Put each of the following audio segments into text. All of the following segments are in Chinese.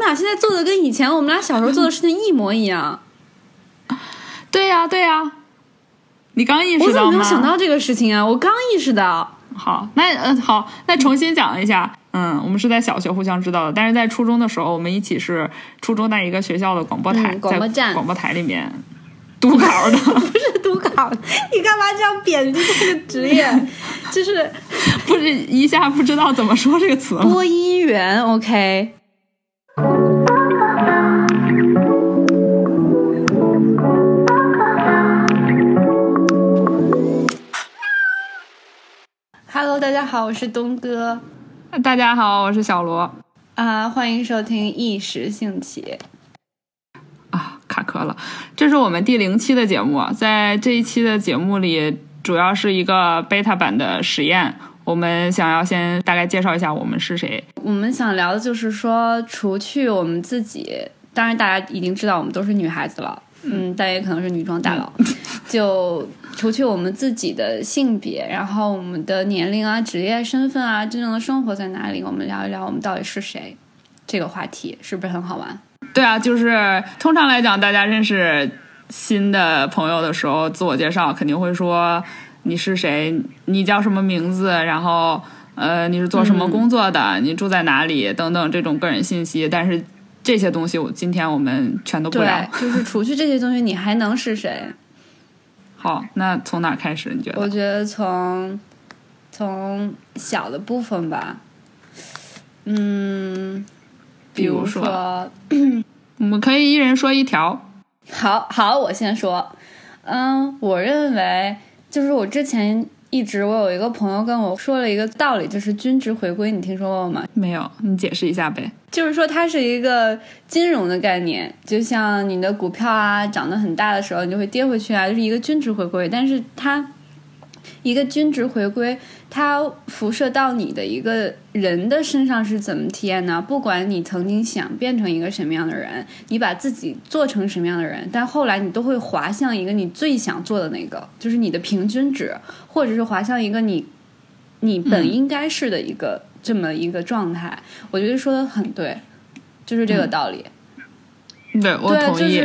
们俩现在做的跟以前我们俩小时候做的事情一模一样。对呀，对呀。你刚意识到吗？我怎么没有想到这个事情啊？我刚意识到。好，那嗯，好，那重新讲一下。嗯，我们是在小学互相知道的，但是在初中的时候，我们一起是初中在一个学校的广播台，广播站广播台里面读稿的，不是读稿。你干嘛这样贬低这个职业？就是 不是一下不知道怎么说这个词？播音员，OK。Hello，大家好，我是东哥。大家好，我是小罗。啊，欢迎收听一时兴起。啊，卡壳了。这是我们第零期的节目，在这一期的节目里，主要是一个 beta 版的实验。我们想要先大概介绍一下我们是谁。我们想聊的就是说，除去我们自己，当然大家已经知道我们都是女孩子了。嗯，但也可能是女装大佬。就除去我们自己的性别，然后我们的年龄啊、职业身份啊、真正的生活在哪里，我们聊一聊我们到底是谁。这个话题是不是很好玩？对啊，就是通常来讲，大家认识新的朋友的时候，自我介绍肯定会说你是谁，你叫什么名字，然后呃你是做什么工作的，你住在哪里等等这种个人信息。但是这些东西，我今天我们全都不聊。就是除去这些东西，你还能是谁？好，那从哪开始？你觉得？我觉得从从小的部分吧，嗯，比如说，我们可以一人说一条。好好，我先说。嗯，我认为就是我之前。一直我有一个朋友跟我说了一个道理，就是均值回归，你听说过吗？没有，你解释一下呗。就是说它是一个金融的概念，就像你的股票啊涨得很大的时候，你就会跌回去啊，就是一个均值回归，但是它。一个均值回归，它辐射到你的一个人的身上是怎么体验呢？不管你曾经想变成一个什么样的人，你把自己做成什么样的人，但后来你都会滑向一个你最想做的那个，就是你的平均值，或者是滑向一个你你本应该是的一个这么一个状态。我觉得说的很对，就是这个道理。对，我同意。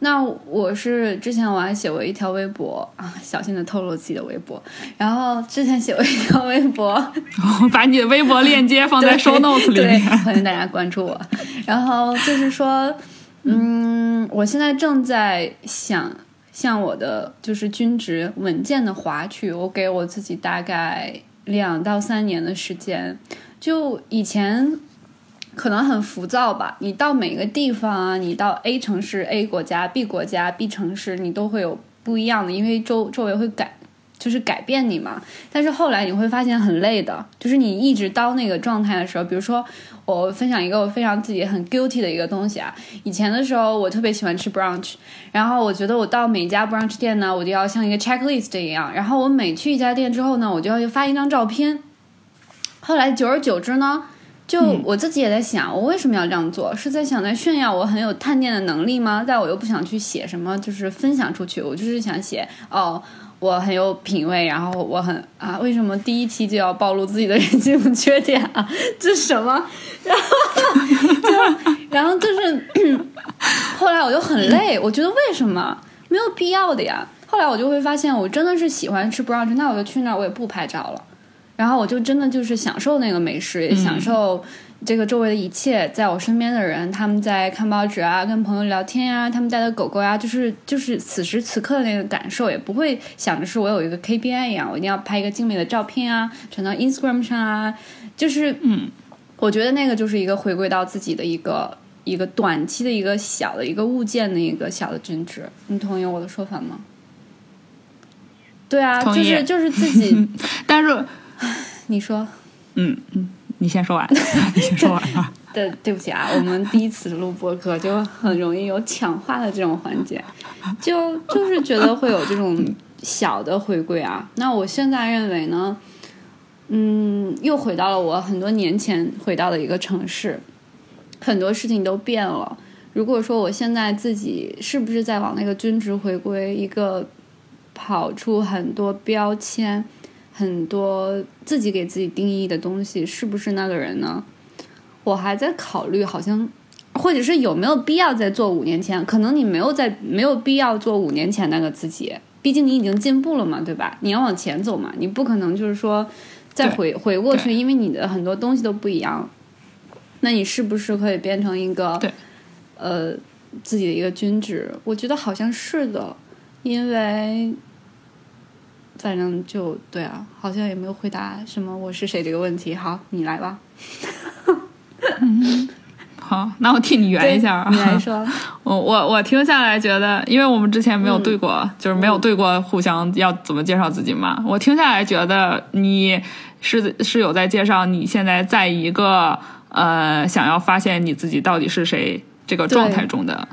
那我是之前我还写过一条微博啊，小心的透露自己的微博。然后之前写过一条微博，我把你的微博链接放在 show notes 里面，欢迎大家关注我。然后就是说，嗯，我现在正在想向我的就是均值稳健的划去，我给我自己大概两到三年的时间。就以前。可能很浮躁吧。你到每个地方啊，你到 A 城市、A 国家、B 国家、B 城市，你都会有不一样的，因为周周围会改，就是改变你嘛。但是后来你会发现很累的，就是你一直到那个状态的时候，比如说我分享一个我非常自己很 guilty 的一个东西啊。以前的时候我特别喜欢吃 brunch，然后我觉得我到每家 brunch 店呢，我就要像一个 checklist 一样，然后我每去一家店之后呢，我就要发一张照片。后来久而久之呢。就我自己也在想，我为什么要这样做？是在想在炫耀我很有探店的能力吗？但我又不想去写什么，就是分享出去。我就是想写哦，我很有品味，然后我很啊，为什么第一期就要暴露自己的人性缺点啊？这是什么？然后就然后就是 后来我就很累，我觉得为什么没有必要的呀？后来我就会发现，我真的是喜欢吃 brunch，那我就去那儿，我也不拍照了。然后我就真的就是享受那个美食，也享受这个周围的一切，在我身边的人，他们在看报纸啊，跟朋友聊天呀，他们带的狗狗呀，就是就是此时此刻的那个感受，也不会想着是我有一个 KPI 一样，我一定要拍一个精美的照片啊，传到 Instagram 上啊，就是嗯，我觉得那个就是一个回归到自己的一个一个短期的一个小的一个物件的一个小的均值，你同意我的说法吗？对啊，就是就是自己，但是。你说，嗯嗯，你先说完，你先说完啊。对，对不起啊，我们第一次录播客就很容易有抢话的这种环节，就就是觉得会有这种小的回归啊。那我现在认为呢，嗯，又回到了我很多年前回到的一个城市，很多事情都变了。如果说我现在自己是不是在往那个均值回归，一个跑出很多标签。很多自己给自己定义的东西，是不是那个人呢？我还在考虑，好像或者是有没有必要再做五年前？可能你没有在没有必要做五年前那个自己，毕竟你已经进步了嘛，对吧？你要往前走嘛，你不可能就是说再回回过去，因为你的很多东西都不一样。那你是不是可以变成一个对呃自己的一个均值？我觉得好像是的，因为。反正就对啊，好像也没有回答什么我是谁这个问题。好，你来吧。好，那我替你圆一下。你来说。我我我听下来觉得，因为我们之前没有对过，就是没有对过，互相要怎么介绍自己嘛。我听下来觉得你是是有在介绍你现在在一个呃想要发现你自己到底是谁这个状态中的，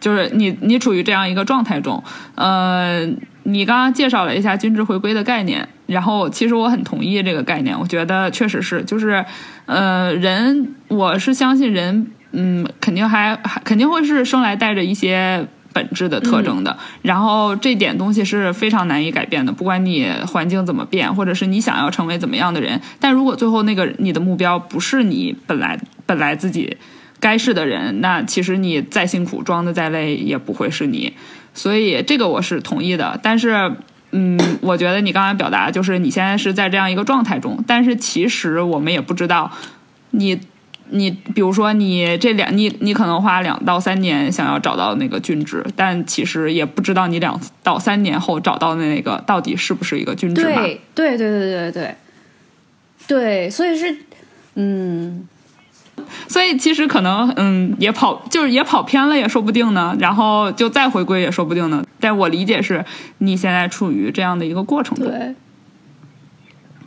就是你你处于这样一个状态中，呃。你刚刚介绍了一下均值回归的概念，然后其实我很同意这个概念，我觉得确实是，就是，呃，人，我是相信人，嗯，肯定还还肯定会是生来带着一些本质的特征的，然后这点东西是非常难以改变的，不管你环境怎么变，或者是你想要成为怎么样的人，但如果最后那个你的目标不是你本来本来自己该是的人，那其实你再辛苦装的再累也不会是你。所以这个我是同意的，但是，嗯，我觉得你刚才表达就是你现在是在这样一个状态中，但是其实我们也不知道，你，你比如说你这两你你可能花两到三年想要找到那个均值，但其实也不知道你两到三年后找到的那个到底是不是一个均值嘛？对对对对对对，对，所以是，嗯。所以其实可能，嗯，也跑就是也跑偏了，也说不定呢。然后就再回归也说不定呢。但我理解是，你现在处于这样的一个过程中，对，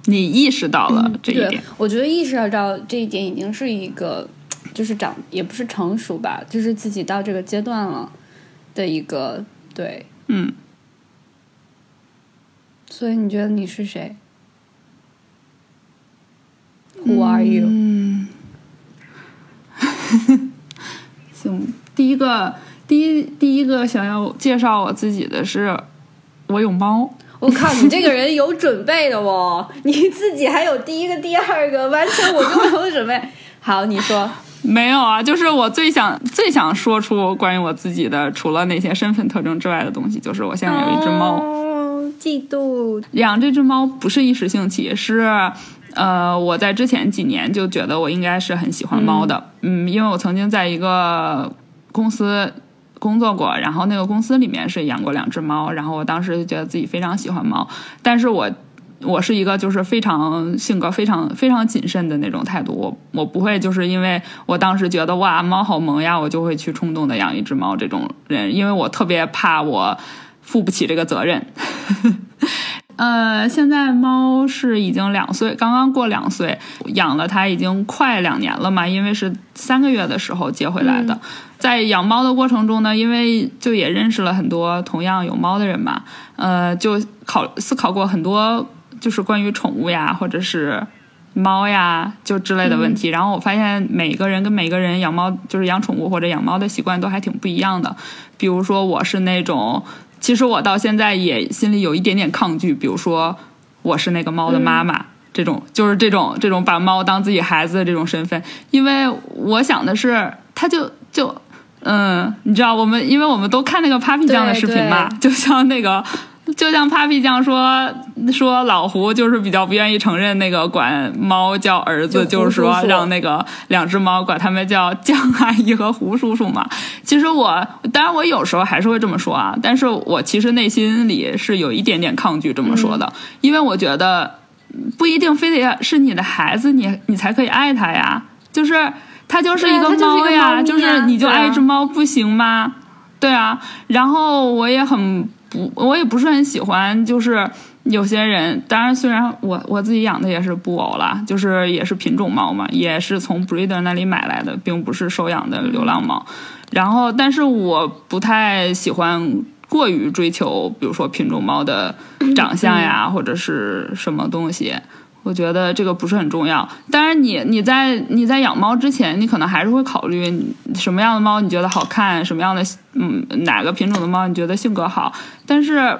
你意识到了这一点。我觉得意识到这一点已经是一个，就是长也不是成熟吧，就是自己到这个阶段了的一个对，嗯。所以你觉得你是谁？Who are you？行，第一个，第一，第一个想要介绍我自己的是，我有猫。我靠，你这个人有准备的哦，你自己还有第一个、第二个，完全我就没有准备。好，你说没有啊？就是我最想、最想说出关于我自己的，除了那些身份特征之外的东西，就是我现在有一只猫。嫉妒养这只猫不是一时兴起，是。呃，我在之前几年就觉得我应该是很喜欢猫的，嗯，因为我曾经在一个公司工作过，然后那个公司里面是养过两只猫，然后我当时就觉得自己非常喜欢猫，但是我我是一个就是非常性格非常非常谨慎的那种态度，我我不会就是因为我当时觉得哇猫好萌呀，我就会去冲动的养一只猫这种人，因为我特别怕我负不起这个责任。呃，现在猫是已经两岁，刚刚过两岁，养了它已经快两年了嘛。因为是三个月的时候接回来的，在养猫的过程中呢，因为就也认识了很多同样有猫的人嘛，呃，就考思考过很多就是关于宠物呀，或者是猫呀就之类的问题。然后我发现每个人跟每个人养猫，就是养宠物或者养猫的习惯都还挺不一样的。比如说我是那种。其实我到现在也心里有一点点抗拒，比如说我是那个猫的妈妈，这种就是这种这种把猫当自己孩子的这种身份，因为我想的是，他就就嗯，你知道我们，因为我们都看那个 Papi 酱的视频嘛，就像那个。就像 Papi 酱说说老胡就是比较不愿意承认那个管猫叫儿子，就是说让那个两只猫管他们叫酱阿姨和胡叔叔嘛。其实我当然我有时候还是会这么说啊，但是我其实内心里是有一点点抗拒这么说的，因为我觉得不一定非得是你的孩子，你你才可以爱他呀。就是他就是一个猫呀，就是你就爱一只猫不行吗？对啊，然后我也很。不，我也不是很喜欢，就是有些人，当然虽然我我自己养的也是布偶啦，就是也是品种猫嘛，也是从 breeder 那里买来的，并不是收养的流浪猫。然后，但是我不太喜欢过于追求，比如说品种猫的长相呀，或者是什么东西。我觉得这个不是很重要。当然，你你在你在养猫之前，你可能还是会考虑什么样的猫你觉得好看，什么样的嗯哪个品种的猫你觉得性格好。但是，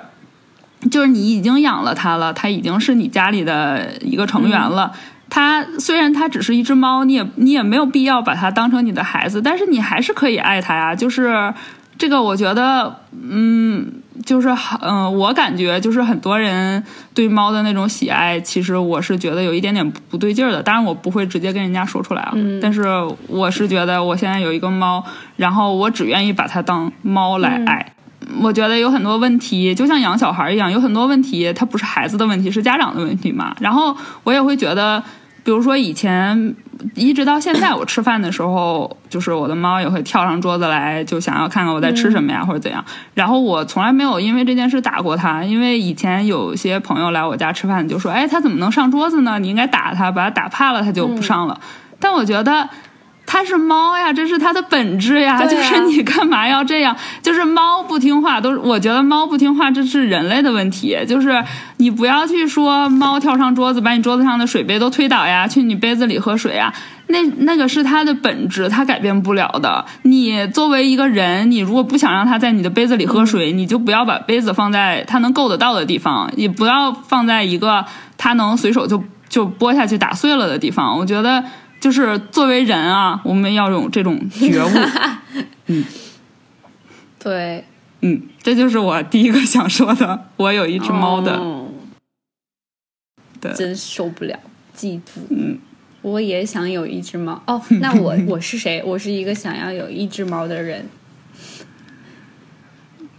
就是你已经养了它了，它已经是你家里的一个成员了。它虽然它只是一只猫，你也你也没有必要把它当成你的孩子，但是你还是可以爱它呀。就是这个，我觉得，嗯，就是嗯，我感觉就是很多人对猫的那种喜爱，其实我是觉得有一点点不对劲儿的。当然，我不会直接跟人家说出来啊，但是我是觉得我现在有一个猫，然后我只愿意把它当猫来爱。我觉得有很多问题，就像养小孩一样，有很多问题它不是孩子的问题，是家长的问题嘛。然后我也会觉得，比如说以前一直到现在，我吃饭的时候，就是我的猫也会跳上桌子来，就想要看看我在吃什么呀，或者怎样。然后我从来没有因为这件事打过它，因为以前有些朋友来我家吃饭，就说：“哎，它怎么能上桌子呢？你应该打它，把它打怕了，它就不上了。”但我觉得。它是猫呀，这是它的本质呀。就是你干嘛要这样？就是猫不听话，都是我觉得猫不听话，这是人类的问题。就是你不要去说猫跳上桌子，把你桌子上的水杯都推倒呀，去你杯子里喝水呀。那那个是它的本质，它改变不了的。你作为一个人，你如果不想让它在你的杯子里喝水，你就不要把杯子放在它能够得到的地方，也不要放在一个它能随手就就拨下去打碎了的地方。我觉得。就是作为人啊，我们要有这种觉悟。嗯，对，嗯，这就是我第一个想说的。我有一只猫的，对，真受不了嫉妒。嗯，我也想有一只猫。哦，那我我是谁？我是一个想要有一只猫的人。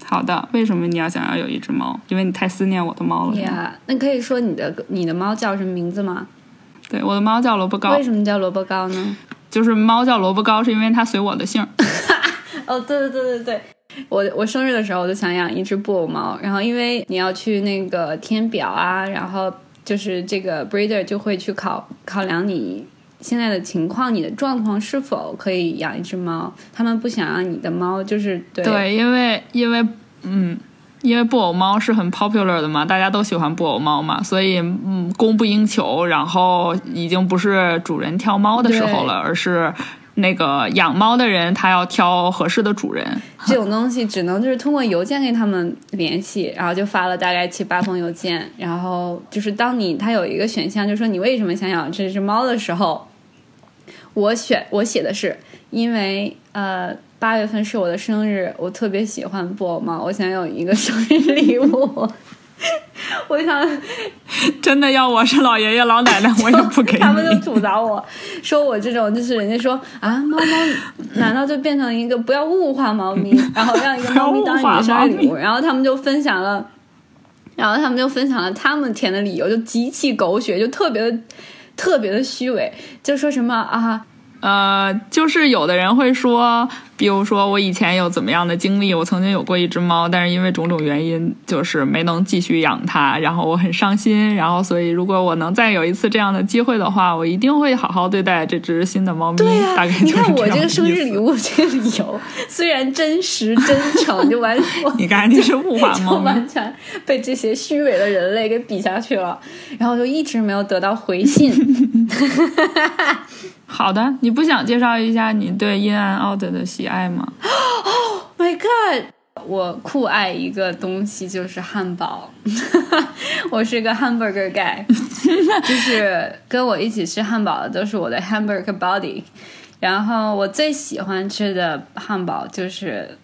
好的，为什么你要想要有一只猫？因为你太思念我的猫了。呀，那可以说你的你的猫叫什么名字吗？对，我的猫叫萝卜糕。为什么叫萝卜糕呢？就是猫叫萝卜糕，是因为它随我的姓。哦，对对对对对，我我生日的时候我就想养一只布偶猫，然后因为你要去那个填表啊，然后就是这个 breeder 就会去考考量你现在的情况，你的状况是否可以养一只猫，他们不想让你的猫就是对，对，因为因为嗯。因为布偶猫是很 popular 的嘛，大家都喜欢布偶猫嘛，所以嗯，供不应求。然后已经不是主人挑猫的时候了，而是那个养猫的人他要挑合适的主人。这种东西只能就是通过邮件跟他们联系，然后就发了大概七八封邮件。然后就是当你他有一个选项，就说你为什么想养这只猫的时候，我选我写的是因为呃。八月份是我的生日，我特别喜欢布偶猫，我想有一个 生日礼物。我想，真的要我是老爷爷老奶奶，我也不给。他们就吐槽我说我这种就是人家说啊，猫猫难道就变成一个不要物化猫咪，然后让一个猫咪当你的生日礼物？然后他们就分享了，然后他们就分享了他们填的理由，就极其狗血，就特别的特别的虚伪，就说什么啊。呃，就是有的人会说，比如说我以前有怎么样的经历，我曾经有过一只猫，但是因为种种原因，就是没能继续养它，然后我很伤心，然后所以如果我能再有一次这样的机会的话，我一定会好好对待这只新的猫咪。对呀，你看我这个生日礼物这个理由，虽然真实真诚，就完全 你看你是物化猫，完全被这些虚伪的人类给比下去了，然后就一直没有得到回信。好的，你不想介绍一下你对 In and Out 的喜爱吗？Oh my god！我酷爱一个东西就是汉堡，我是个 hamburger guy，就是跟我一起吃汉堡的都是我的 hamburger body。然后我最喜欢吃的汉堡就是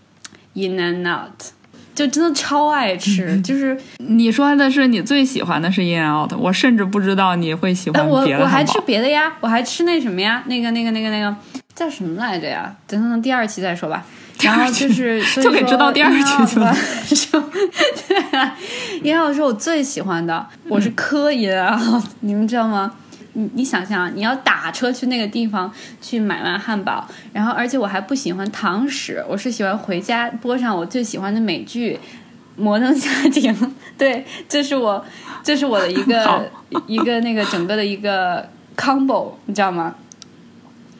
In and Out。就真的超爱吃，就是你说的是你最喜欢的是 In and Out，我甚至不知道你会喜欢别的我还吃别的呀，我还吃那什么呀，那个那个那个那个叫什么来着呀？等等等，第二期再说吧。然后就是 就可以知道第二期去了。对啊 and Out 是我最喜欢的，我是磕 In and Out，你们知道吗？你你想象，你要打车去那个地方去买完汉堡，然后而且我还不喜欢堂食，我是喜欢回家播上我最喜欢的美剧《摩登家庭》。对，这是我，这是我的一个一个那个整个的一个 combo，你知道吗？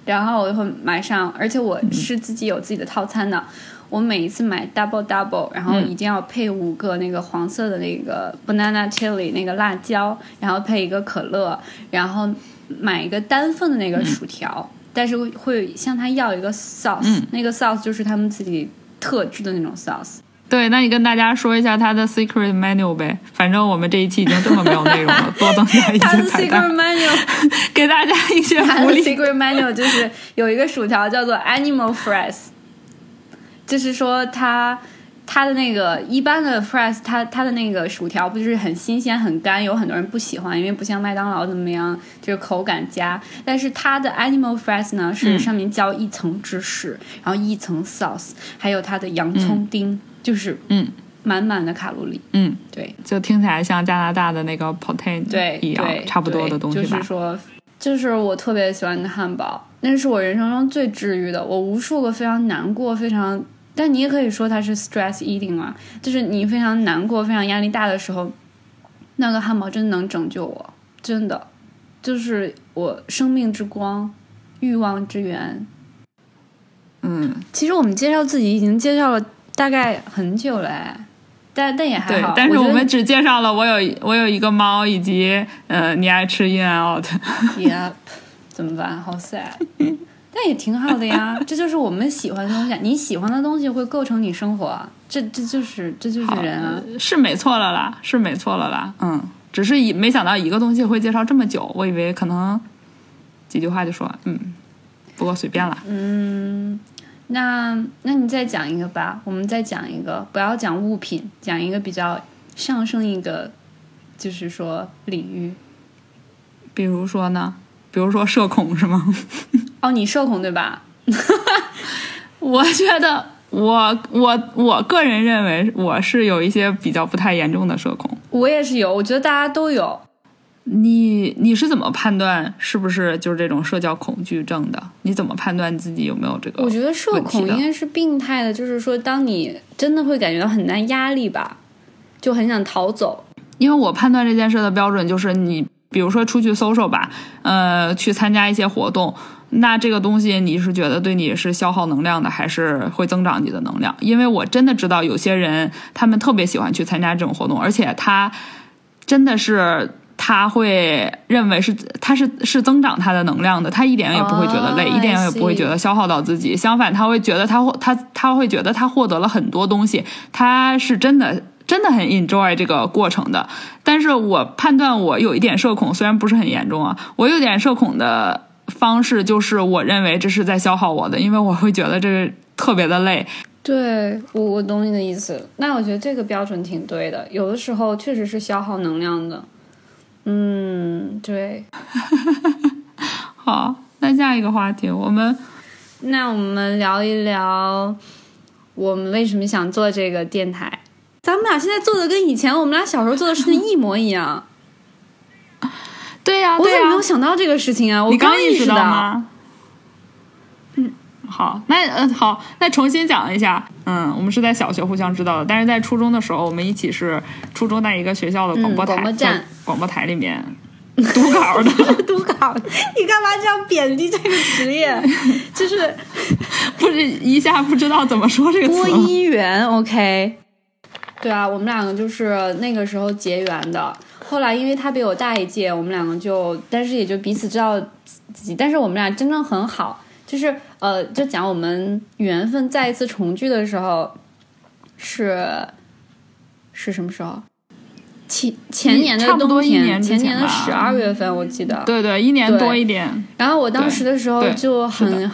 然后我就会买上，而且我是自己有自己的套餐的。我每一次买 double double，然后一定要配五个那个黄色的那个 banana chili 那个辣椒，然后配一个可乐，然后买一个单份的那个薯条，但是会向他要一个 sauce，那个 sauce 就是他们自己特制的那种 sauce。对，那你跟大家说一下他的 secret menu 呗。反正我们这一期已经这么没有内容了，多增加一他的些彩 secret 蛋，menu，给大家一些福利。secret menu 就是有一个薯条叫做 Animal Fries，就是说它它的那个一般的 fries，它它的那个薯条不就是很新鲜很干，有很多人不喜欢，因为不像麦当劳怎么样，就是口感佳。但是它的 Animal Fries 呢，是上面浇一层芝士，然后一层 sauce，还有它的洋葱丁，就是嗯满满的卡路里。嗯，对，就听起来像加拿大的那个 potato 对，一样对，差不多的东西吧就是。说，就是我特别喜欢的汉堡，那是我人生中最治愈的。我无数个非常难过、非常，但你也可以说它是 stress eating 嘛，就是你非常难过、非常压力大的时候，那个汉堡真的能拯救我，真的，就是我生命之光、欲望之源。嗯，其实我们介绍自己已经介绍了大概很久了哎，但但也还好。，对但是我们只介绍了我有我有一个猫，以及呃你爱吃 In and Out。Yep，怎么办？好 sad。但也挺好的呀，这就是我们喜欢的东西啊。你喜欢的东西会构成你生活啊，这这就是这就是人啊。是没错了啦，是没错了啦，嗯，只是一没想到一个东西会介绍这么久，我以为可能几句话就说，嗯，不过随便啦。嗯，那那你再讲一个吧，我们再讲一个，不要讲物品，讲一个比较上升一个，就是说领域。比如说呢，比如说社恐是吗？哦，你社恐对吧？我觉得我我我个人认为我是有一些比较不太严重的社恐。我也是有，我觉得大家都有。你你是怎么判断是不是就是这种社交恐惧症的？你怎么判断自己有没有这个？我觉得社恐应该是病态的，就是说，当你真的会感觉到很大压力吧，就很想逃走。因为我判断这件事的标准就是你，比如说出去 social 吧，呃，去参加一些活动，那这个东西你是觉得对你是消耗能量的，还是会增长你的能量？因为我真的知道有些人他们特别喜欢去参加这种活动，而且他真的是。他会认为是他是是增长他的能量的，他一点也不会觉得累，Oh, 一点也不会觉得消耗到自己。相反，他会觉得他获他他会觉得他获得了很多东西，他是真的真的很 enjoy 这个过程的。但是我判断我有一点社恐，虽然不是很严重啊，我有点社恐的方式就是我认为这是在消耗我的，因为我会觉得这是特别的累。对我，我懂你的意思。那我觉得这个标准挺对的，有的时候确实是消耗能量的。嗯，对。好，那下一个话题，我们那我们聊一聊我们为什么想做这个电台。咱们俩现在做的跟以前我们俩小时候做的事情一模一样。对呀、我怎么没有想到这个事情啊？我刚意识到到。吗？嗯，好，那嗯、呃、好，那重新讲一下。嗯，我们是在小学互相知道的，但是在初中的时候，我们一起是初中在一个学校的广播台，嗯广播站在广播台里面读稿的，读稿，你干嘛这样贬低这个职业？就是不是一下不知道怎么说这个播词。音员，OK。对啊，我们两个就是那个时候结缘的。后来因为他比我大一届，我们两个就，但是也就彼此知道自己。但是我们俩真正很好，就是呃，就讲我们缘分再一次重聚的时候，是是什么时候？前前年的差不多前年的十二月份，我记得。对对，一年多一点。然后我当时的时候就很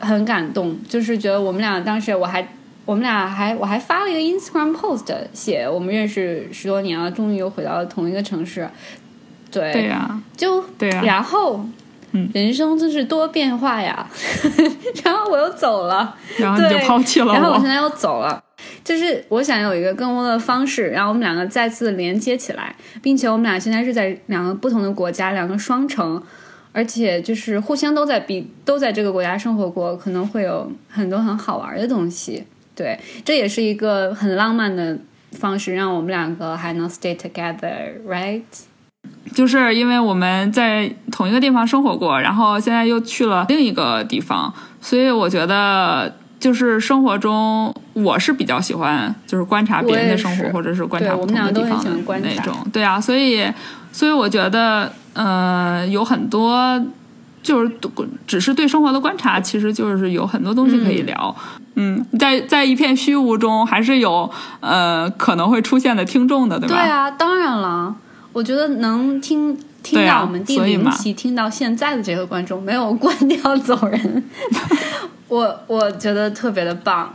很感动，就是觉得我们俩当时我还我们俩还我还发了一个 Instagram post，写我们认识十多年了，终于又回到了同一个城市。对，对呀、就对呀、然后。嗯。人生真是多变化呀，然后我又走了，然后你就对。抛弃了然后我现在又走了，就是我想有一个更多的方式，然后我们两个再次连接起来，并且我们俩现在是在两个不同的国家，两个双城，而且就是互相都在比都在这个国家生活过，可能会有很多很好玩的东西。对，这也是一个很浪漫的方式，让我们两个还能 stay together，right？就是因为我们在同一个地方生活过，然后现在又去了另一个地方，所以我觉得就是生活中我是比较喜欢就是观察别人的生活，或者是观察不我们两个都很同的地方的那种。对啊，所以所以我觉得呃有很多就是只是对生活的观察，其实就是有很多东西可以聊。嗯，在在一片虚无中，还是有呃可能会出现的听众的，对吧？对啊，当然了，我觉得能听听到我们第零期听到现在的这个观众没有关掉 走人，我我觉得特别的棒。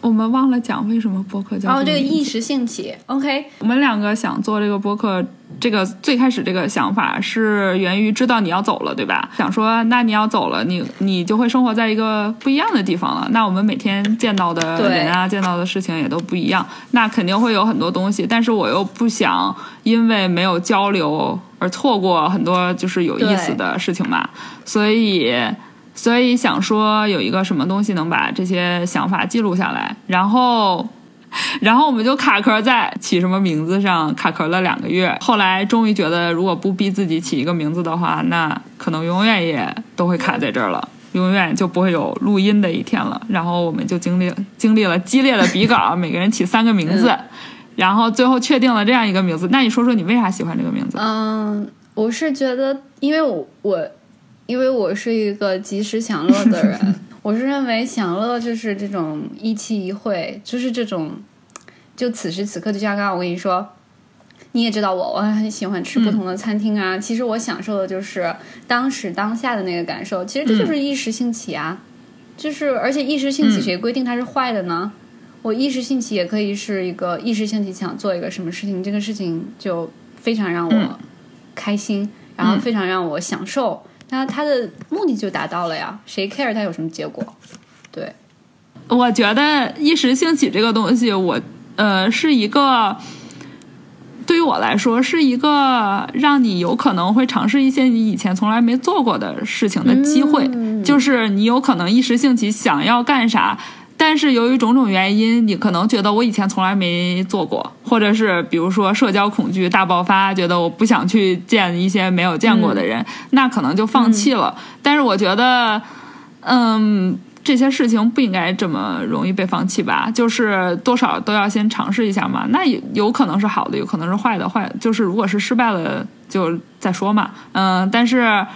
我们忘了讲为什么播客叫哦，这个一时兴起。OK，我们两个想做这个播客，这个最开始这个想法是源于知道你要走了，对吧？想说那你要走了，你你就会生活在一个不一样的地方了。那我们每天见到的人啊，见到的事情也都不一样，那肯定会有很多东西。但是我又不想因为没有交流而错过很多就是有意思的事情嘛，所以。所以想说有一个什么东西能把这些想法记录下来，然后，然后我们就卡壳在起什么名字上卡壳了两个月，后来终于觉得如果不逼自己起一个名字的话，那可能永远也都会卡在这儿了，永远就不会有录音的一天了。然后我们就经历经历了激烈的比稿，每个人起三个名字，然后最后确定了这样一个名字。那你说说你为啥喜欢这个名字？嗯，我是觉得，因为我我。因为我是一个及时享乐的人，我是认为享乐就是这种一期一会，就是这种，就此时此刻，就像刚刚我跟你说，你也知道我，我很喜欢吃不同的餐厅啊。其实我享受的就是当时当下的那个感受，其实这就是一时兴起啊。就是而且一时兴起，谁规定它是坏的呢？我一时兴起也可以是一个一时兴起想做一个什么事情，这个事情就非常让我开心，然后非常让我享受。那他的目的就达到了呀，谁 care 他有什么结果？对，我觉得一时兴起这个东西，我呃是一个，对于我来说是一个让你有可能会尝试一些你以前从来没做过的事情的机会，就是你有可能一时兴起想要干啥。但是由于种种原因，你可能觉得我以前从来没做过，或者是比如说社交恐惧大爆发，觉得我不想去见一些没有见过的人，那可能就放弃了。但是我觉得，嗯，这些事情不应该这么容易被放弃吧？就是多少都要先尝试一下嘛。那有可能是好的，有可能是坏的。坏就是如果是失败了，就再说嘛。嗯，但是。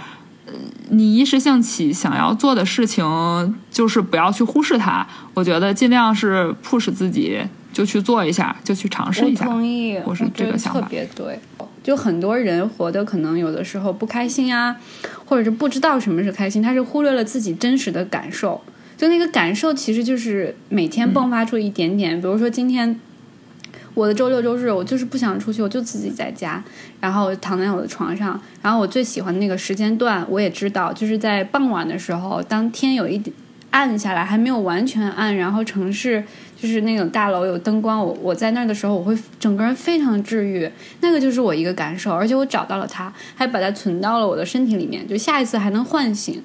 你一时兴起想要做的事情，就是不要去忽视它。我觉得尽量是 push 自己，就去做一下，就去尝试一下。我同意，我是这个想法。特别对，就很多人活的可能有的时候不开心啊，或者是不知道什么是开心，他是忽略了自己真实的感受。就那个感受，其实就是每天迸发出一点点。比如说今天。我的周六周日，我就是不想出去，我就自己在家，然后躺在我的床上。然后我最喜欢的那个时间段，我也知道，就是在傍晚的时候，当天有一点暗下来，还没有完全暗，然后城市就是那种大楼有灯光，我我在那儿的时候，我会整个人非常治愈。那个就是我一个感受，而且我找到了它，还把它存到了我的身体里面，就下一次还能唤醒。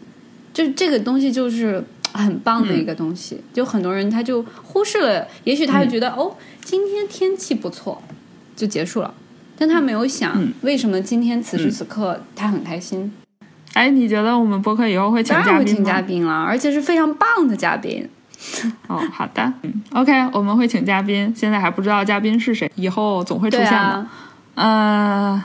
就这个东西就是很棒的一个东西，就很多人他就忽视了，也许他会觉得哦。今天天气不错，就结束了。但他没有想，为什么今天此时此刻他很开心？哎，你觉得我们播客以后会请嘉宾会请嘉宾了，而且是非常棒的嘉宾。哦，好的，嗯，OK，我们会请嘉宾，现在还不知道嘉宾是谁，以后总会出现的。呃，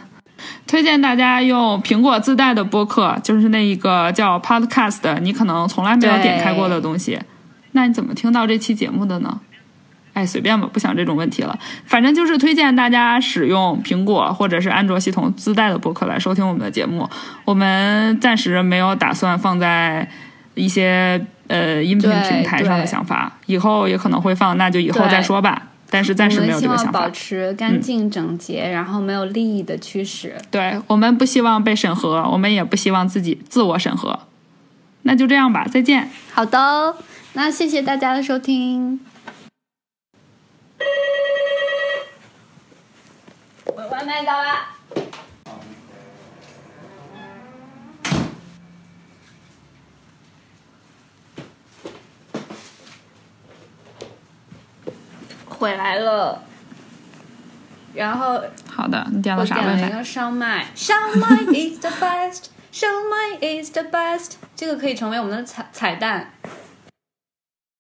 推荐大家用苹果自带的播客，就是那一个叫 Podcast，你可能从来没有点开过的东西。那你怎么听到这期节目的呢？哎，随便吧，不想这种问题了。反正就是推荐大家使用苹果或者是安卓系统自带的播客来收听我们的节目。我们暂时没有打算放在一些呃音频平台上的想法，以后也可能会放，那就以后再说吧。但是暂时没有这个想法。保持干净整洁，然后没有利益的驱使。对我们不希望被审核，我们也不希望自己自我审核。那就这样吧，再见。好的，那谢谢大家的收听。我外卖到了，回来了。然后好的，你点了啥我点了？一个烧麦，烧麦 is the best，烧麦 is the best。这个可以成为我们的彩彩蛋。